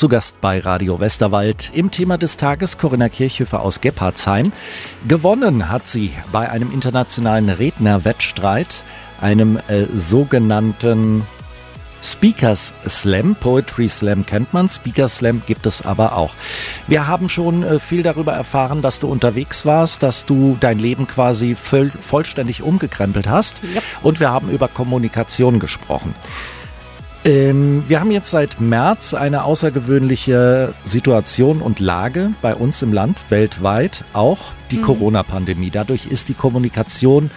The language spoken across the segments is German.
Zu Gast bei Radio Westerwald im Thema des Tages Corinna Kirchhöfer aus Gebhardshain. Gewonnen hat sie bei einem internationalen Rednerwettstreit, einem äh, sogenannten Speakers Slam, Poetry Slam kennt man, Speaker Slam gibt es aber auch. Wir haben schon äh, viel darüber erfahren, dass du unterwegs warst, dass du dein Leben quasi voll, vollständig umgekrempelt hast Yep. und wir haben über Kommunikation gesprochen. Ähm, wir haben jetzt seit März eine außergewöhnliche Situation und Lage bei uns im Land, weltweit, auch die Corona-Pandemie. Dadurch ist die Kommunikation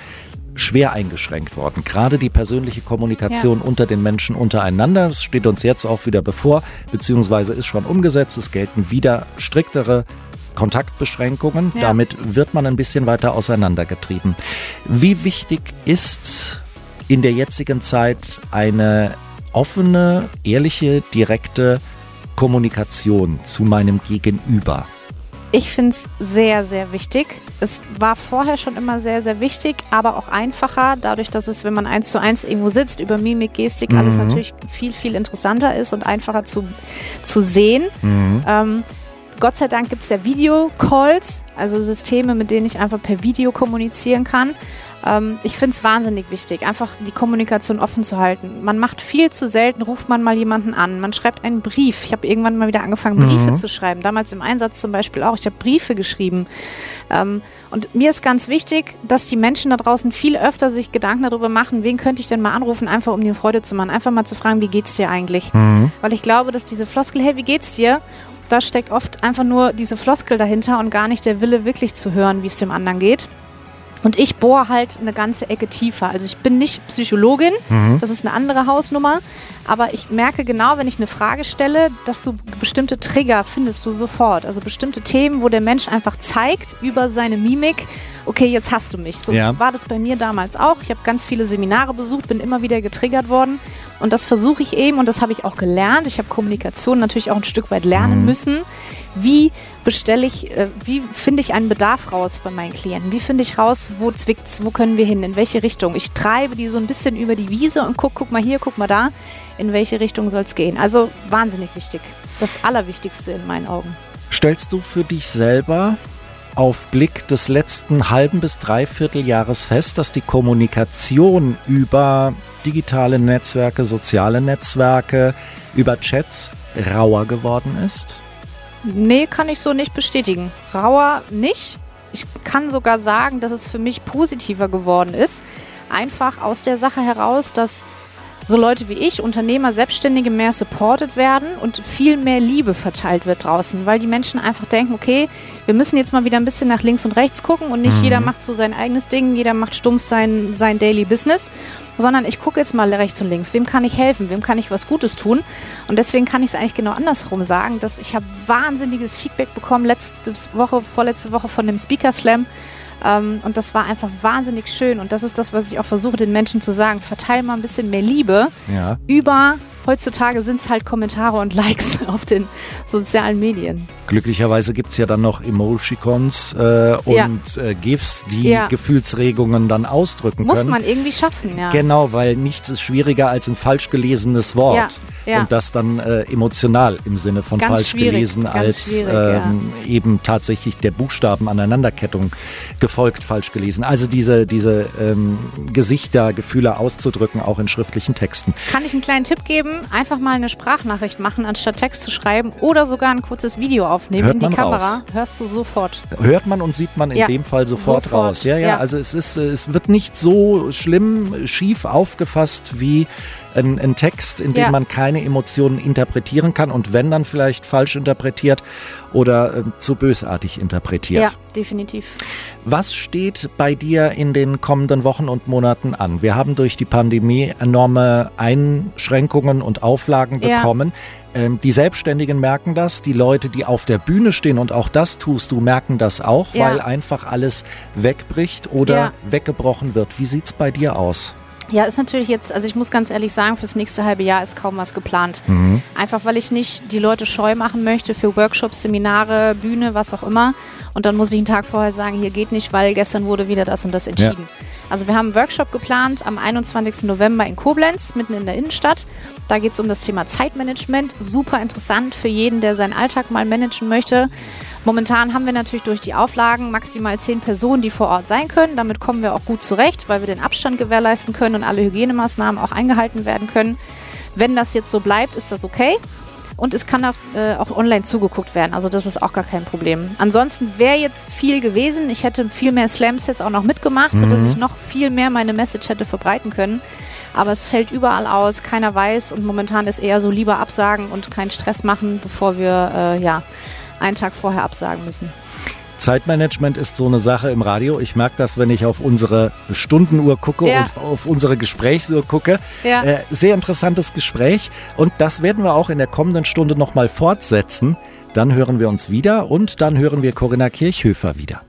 schwer eingeschränkt worden. Gerade die persönliche Kommunikation unter den Menschen untereinander. Das steht uns jetzt auch wieder bevor, beziehungsweise ist schon umgesetzt. Es gelten wieder striktere Kontaktbeschränkungen. Ja. Damit wird man ein bisschen weiter auseinandergetrieben. Wie wichtig ist in der jetzigen Zeit eine offene, ehrliche, direkte Kommunikation zu meinem Gegenüber? Ich finde es sehr, sehr wichtig. Es war vorher schon immer sehr, sehr wichtig, aber auch einfacher, dadurch, dass es, wenn man eins zu eins irgendwo sitzt, über Mimik, Gestik, alles Mhm. natürlich viel, viel interessanter ist und einfacher zu, zu sehen. Ähm, Gott sei Dank gibt es ja Videocalls, also Systeme, mit denen ich einfach per Video kommunizieren kann. Ähm, ich finde es wahnsinnig wichtig, einfach die Kommunikation offen zu halten. Man macht viel zu selten, ruft man mal jemanden an, man schreibt einen Brief. Ich habe irgendwann mal wieder angefangen, Briefe Mhm. zu schreiben. Damals im Einsatz zum Beispiel auch. Ich habe Briefe geschrieben. Ähm, und mir ist ganz wichtig, dass die Menschen da draußen viel öfter sich Gedanken darüber machen, wen könnte ich denn mal anrufen, einfach um dir Freude zu machen. Einfach mal zu fragen, wie geht's dir eigentlich? Weil ich glaube, dass diese Floskel, hey, wie geht's dir? Da steckt oft einfach nur diese Floskel dahinter und gar nicht der Wille, wirklich zu hören, wie es dem anderen geht. Und ich bohre halt eine ganze Ecke tiefer. Also ich bin nicht Psychologin, das ist eine andere Hausnummer. Aber ich merke genau, wenn ich eine Frage stelle, dass du bestimmte Trigger findest du sofort. Also bestimmte Themen, wo der Mensch einfach zeigt über seine Mimik, okay, jetzt hast du mich. So Ja. war das bei mir damals auch. Ich habe ganz viele Seminare besucht, bin immer wieder getriggert worden. Und das versuche ich eben und das habe ich auch gelernt. Ich habe Kommunikation natürlich auch ein Stück weit lernen müssen. Wie bestelle ich, äh, wie finde ich einen Bedarf raus bei meinen Klienten? Wie finde ich raus, wo zwickt's, wo können wir hin, in welche Richtung? Ich treibe die so ein bisschen über die Wiese und guck, guck mal hier, guck mal da, in welche Richtung soll es gehen. Also wahnsinnig wichtig. Das Allerwichtigste in meinen Augen. Stellst du für dich selber auf Blick des letzten halben bis dreiviertel Jahres fest, dass die Kommunikation über digitale Netzwerke, soziale Netzwerke, über Chats rauer geworden ist? Nee, kann ich so nicht bestätigen. Rauer nicht. Ich kann sogar sagen, dass es für mich positiver geworden ist. Einfach aus der Sache heraus, dass so Leute wie ich, Unternehmer, Selbstständige mehr supported werden und viel mehr Liebe verteilt wird draußen, weil die Menschen einfach denken, okay, wir müssen jetzt mal wieder ein bisschen nach links und rechts gucken und nicht jeder macht so sein eigenes Ding, jeder macht stumpf sein, sein Daily Business, sondern ich gucke jetzt mal rechts und links, wem kann ich helfen, wem kann ich was Gutes tun? Und deswegen kann ich es eigentlich genau andersrum sagen, dass ich habe wahnsinniges Feedback bekommen letzte Woche, vorletzte Woche von dem Speaker Slam und das war einfach wahnsinnig schön. Und das ist das, was ich auch versuche, den Menschen zu sagen. Verteil mal ein bisschen mehr Liebe Ja. über, heutzutage sind es halt Kommentare und Likes auf den sozialen Medien. Glücklicherweise gibt es ja dann noch Emojicons äh, und äh, GIFs, die Ja. Gefühlsregungen dann ausdrücken Muss können. man irgendwie schaffen, ja. Genau, weil nichts ist schwieriger als ein falsch gelesenes Wort. Ja, ja. Und das dann äh, emotional im Sinne von Ganz falsch gelesen, als schwierig, ja. ähm, eben tatsächlich der Buchstaben Aneinanderkettung gefolgt falsch gelesen. Also diese, diese ähm, Gesichter, Gefühle auszudrücken, auch in schriftlichen Texten. Kann ich einen kleinen Tipp geben? Einfach mal eine Sprachnachricht machen, anstatt Text zu schreiben oder sogar ein kurzes Video aufnehmen Hört in die Kamera. raus. Hörst du sofort. Hört man und sieht man in Ja, dem Fall sofort, sofort, raus. Ja, ja, ja. also es ist, es wird nicht so schlimm schief aufgefasst wie ein, ein Text, in dem Ja. man keine Emotionen interpretieren kann und wenn dann vielleicht falsch interpretiert oder äh, zu bösartig interpretiert. Ja, definitiv. Was steht bei dir in den kommenden Wochen und Monaten an? Wir haben durch die Pandemie enorme Einschränkungen und Auflagen Ja. bekommen. Ähm, die Selbstständigen merken das, die Leute, die auf der Bühne stehen und auch das tust du, merken das auch, Ja. weil einfach alles wegbricht oder Ja. weggebrochen wird. Wie sieht's bei dir aus? Ja, ist natürlich jetzt, also ich muss ganz ehrlich sagen, fürs nächste halbe Jahr ist kaum was geplant. Einfach weil ich nicht die Leute scheu machen möchte für Workshops, Seminare, Bühne, was auch immer. Und dann muss ich einen Tag vorher sagen, hier geht nicht, weil gestern wurde wieder das und das entschieden. Also wir haben einen Workshop geplant am 21. November in Koblenz, mitten in der Innenstadt. Da geht es um das Thema Zeitmanagement. Super interessant für jeden, der seinen Alltag mal managen möchte. Momentan haben wir natürlich durch die Auflagen maximal zehn Personen, die vor Ort sein können. Damit kommen wir auch gut zurecht, weil wir den Abstand gewährleisten können und alle Hygienemaßnahmen auch eingehalten werden können. Wenn das jetzt so bleibt, ist das okay. Und es kann auch, äh, auch online zugeguckt werden. Also das ist auch gar kein Problem. Ansonsten wäre jetzt viel gewesen. Ich hätte viel mehr Slams jetzt auch noch mitgemacht, mhm. sodass ich noch viel mehr meine Message hätte verbreiten können. Aber es fällt überall aus, keiner weiß und momentan ist eher so lieber absagen und keinen Stress machen, bevor wir äh, ja einen Tag vorher absagen müssen. Zeitmanagement ist so eine Sache im Radio. Ich merke das, wenn ich auf unsere Stundenuhr gucke ja. und auf unsere Gesprächsuhr gucke. Ja. Äh, sehr interessantes Gespräch und das werden wir auch in der kommenden Stunde nochmal fortsetzen. Dann hören wir uns wieder und dann hören wir Corinna Kirchhöfer wieder.